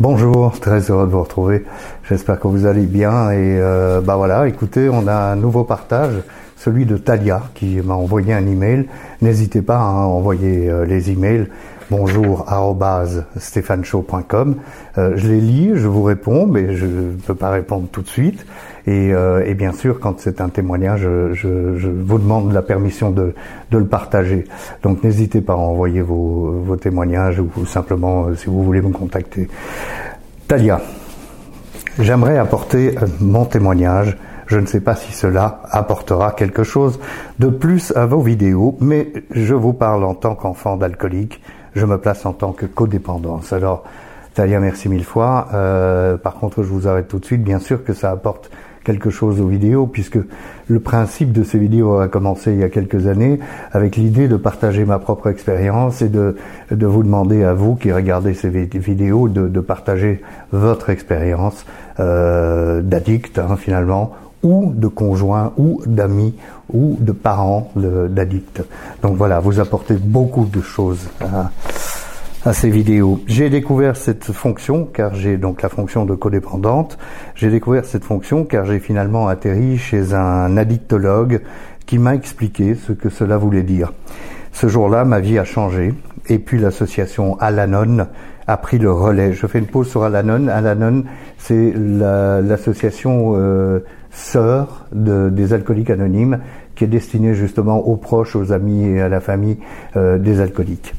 Bonjour, très heureux de vous retrouver. J'espère que vous allez bien et euh, bah voilà, écoutez, on a un nouveau partage, celui de Talia qui m'a envoyé un email. N'hésitez pas à envoyer euh, les emails bonjour stéphaneshow.com. Euh, je les lis, je vous réponds, mais je ne peux pas répondre tout de suite. Et, euh, bien sûr, quand c'est un témoignage, je, vous demande la permission de, de le partager. Donc n'hésitez pas à envoyer vos, vos témoignages ou, simplement euh, si vous voulez me contacter. Talia, j'aimerais apporter euh, mon témoignage. Je ne sais pas si cela apportera quelque chose de plus à vos vidéos, mais je vous parle en tant qu'enfant d'alcoolique je me place en tant que codépendance. Alors, Talia, merci mille fois. Euh, par contre, je vous arrête tout de suite. Bien sûr que ça apporte quelque chose aux vidéos, puisque le principe de ces vidéos a commencé il y a quelques années avec l'idée de partager ma propre expérience et de, vous demander à vous qui regardez ces vidéos de, de partager votre expérience euh, d'addict hein, finalement ou de conjoints ou d'amis ou de parents d'addicts. Donc voilà, vous apportez beaucoup de choses à, à ces vidéos. J'ai découvert cette fonction car j'ai donc la fonction de codépendante. J'ai découvert cette fonction car j'ai finalement atterri chez un addictologue qui m'a expliqué ce que cela voulait dire. Ce jour-là, ma vie a changé et puis l'association Alanon a pris le relais. Je fais une pause sur Alanon. Alanon, c'est l'association euh, sœur de, des alcooliques anonymes qui est destinée justement aux proches, aux amis et à la famille euh, des alcooliques.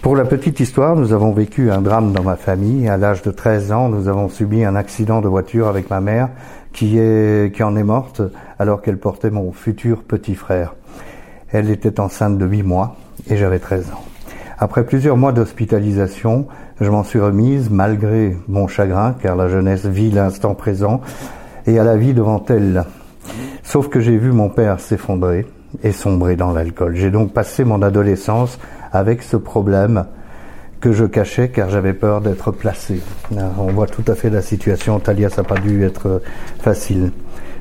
Pour la petite histoire, nous avons vécu un drame dans ma famille. À l'âge de 13 ans, nous avons subi un accident de voiture avec ma mère qui, est, qui en est morte alors qu'elle portait mon futur petit frère. Elle était enceinte de 8 mois et j'avais 13 ans. Après plusieurs mois d'hospitalisation, je m'en suis remise malgré mon chagrin, car la jeunesse vit l'instant présent, et à la vie devant elle. Sauf que j'ai vu mon père s'effondrer et sombrer dans l'alcool. J'ai donc passé mon adolescence avec ce problème que je cachais car j'avais peur d'être placé. On voit tout à fait la situation. Talia, ça n'a pas dû être facile.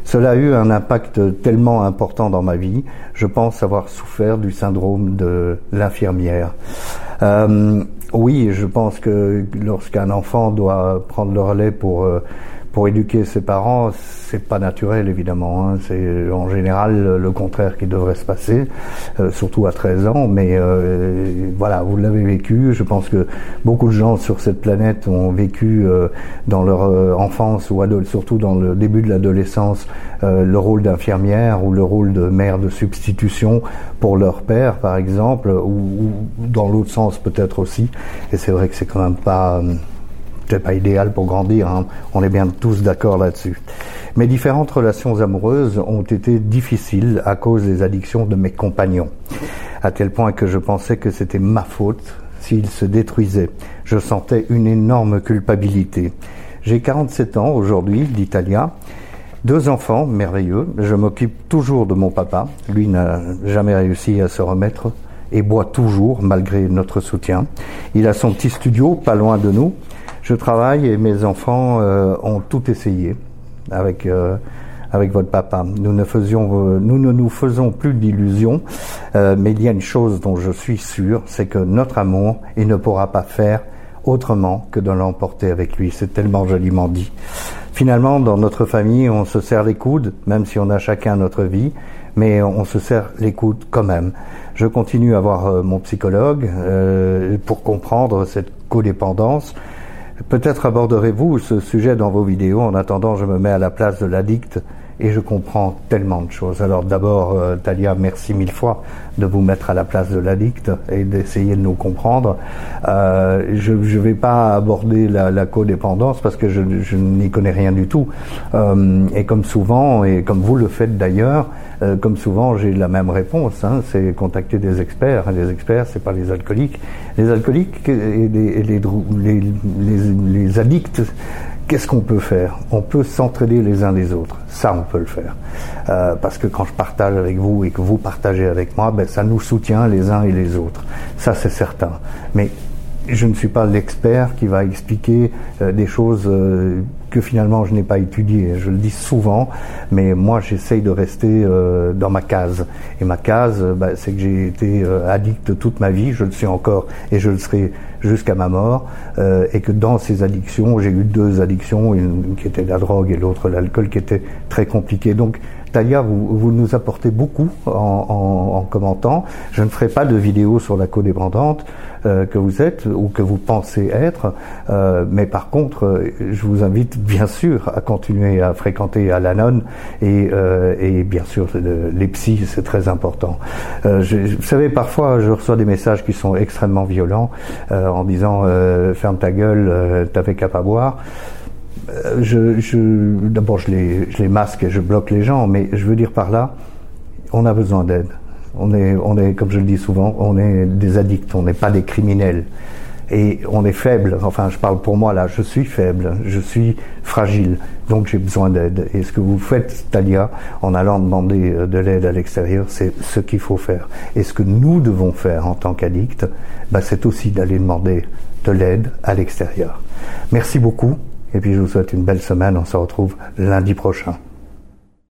Cela a eu un impact tellement important dans ma vie. Je pense avoir souffert du syndrome de l'infirmière. Euh, oui, je pense que lorsqu'un enfant doit prendre le relais pour euh, pour éduquer ses parents, c'est pas naturel évidemment. Hein. C'est en général le contraire qui devrait se passer, euh, surtout à 13 ans. Mais euh, voilà, vous l'avez vécu. Je pense que beaucoup de gens sur cette planète ont vécu euh, dans leur enfance ou surtout dans le début de l'adolescence le rôle d'infirmière ou le rôle de mère de substitution pour leur père, par exemple, ou, ou dans l'autre sens peut-être aussi. Et c'est vrai que c'est quand même pas pas idéal pour grandir, hein. on est bien tous d'accord là-dessus. Mes différentes relations amoureuses ont été difficiles à cause des addictions de mes compagnons, à tel point que je pensais que c'était ma faute s'ils se détruisaient. Je sentais une énorme culpabilité. J'ai 47 ans aujourd'hui, d'Italia, deux enfants merveilleux. Je m'occupe toujours de mon papa. Lui n'a jamais réussi à se remettre et boit toujours malgré notre soutien. Il a son petit studio pas loin de nous je travaille et mes enfants euh, ont tout essayé avec euh, avec votre papa. Nous ne faisions, euh, nous ne nous faisons plus d'illusions, mais il y a une chose dont je suis sûr, c'est que notre amour, il ne pourra pas faire autrement que de l'emporter avec lui. C'est tellement joliment dit. Finalement, dans notre famille, on se serre les coudes, même si on a chacun notre vie, mais on se serre les coudes quand même. Je continue à voir mon psychologue pour comprendre cette codépendance. Peut-être aborderez-vous ce sujet dans vos vidéos. En attendant, je me mets à la place de l'addict et je comprends tellement de choses. Alors d'abord, euh, Talia, merci mille fois de vous mettre à la place de l'addict et d'essayer de nous comprendre. Euh, je ne vais pas aborder la, codépendance parce que je, n'y connais rien du tout. Euh, et comme souvent, et comme vous le faites d'ailleurs, euh, comme souvent, j'ai la même réponse. Hein, c'est contacter des experts. Les experts, c'est pas les alcooliques. Les alcooliques et les addicts Qu'est-ce qu'on peut faire? On peut s'entraider les uns les autres. Ça, on peut le faire. Euh, parce que quand je partage avec vous et que vous partagez avec moi, ben, ça nous soutient les uns et les autres. Ça, c'est certain. Mais je ne suis pas l'expert qui va expliquer euh, des choses euh, que finalement je n'ai pas étudié. Je le dis souvent, mais moi j'essaye de rester euh, dans ma case. Et ma case, bah, c'est que j'ai été euh, addict toute ma vie, je le suis encore et je le serai jusqu'à ma mort. Euh, et que dans ces addictions, j'ai eu deux addictions, une qui était la drogue et l'autre l'alcool, qui était très compliquée. Donc Talia, vous, vous, nous apportez beaucoup en, en, en, commentant. Je ne ferai pas de vidéo sur la codépendante euh, que vous êtes ou que vous pensez être, euh, mais par contre, euh, je vous invite bien sûr à continuer à fréquenter Alanon et, euh, et bien sûr les psys, c'est très important. Euh, je, vous savez, parfois, je reçois des messages qui sont extrêmement violents en disant ferme ta gueule, t'avais qu'à pas boire. Euh, je, je, d'abord, je les, je les masque et je bloque les gens, mais je veux dire par là, on a besoin d'aide. On est, on est, comme je le dis souvent, on est des addicts, on n'est pas des criminels. Et on est faible, enfin je parle pour moi là, je suis faible, je suis fragile, donc j'ai besoin d'aide. Et ce que vous faites, Talia, en allant demander euh, de l'aide à l'extérieur, c'est ce qu'il faut faire. Et ce que nous devons faire en tant qu'addicts, bah, c'est aussi d'aller demander de l'aide à l'extérieur. Merci beaucoup. Et puis je vous souhaite une belle semaine. On se retrouve lundi prochain.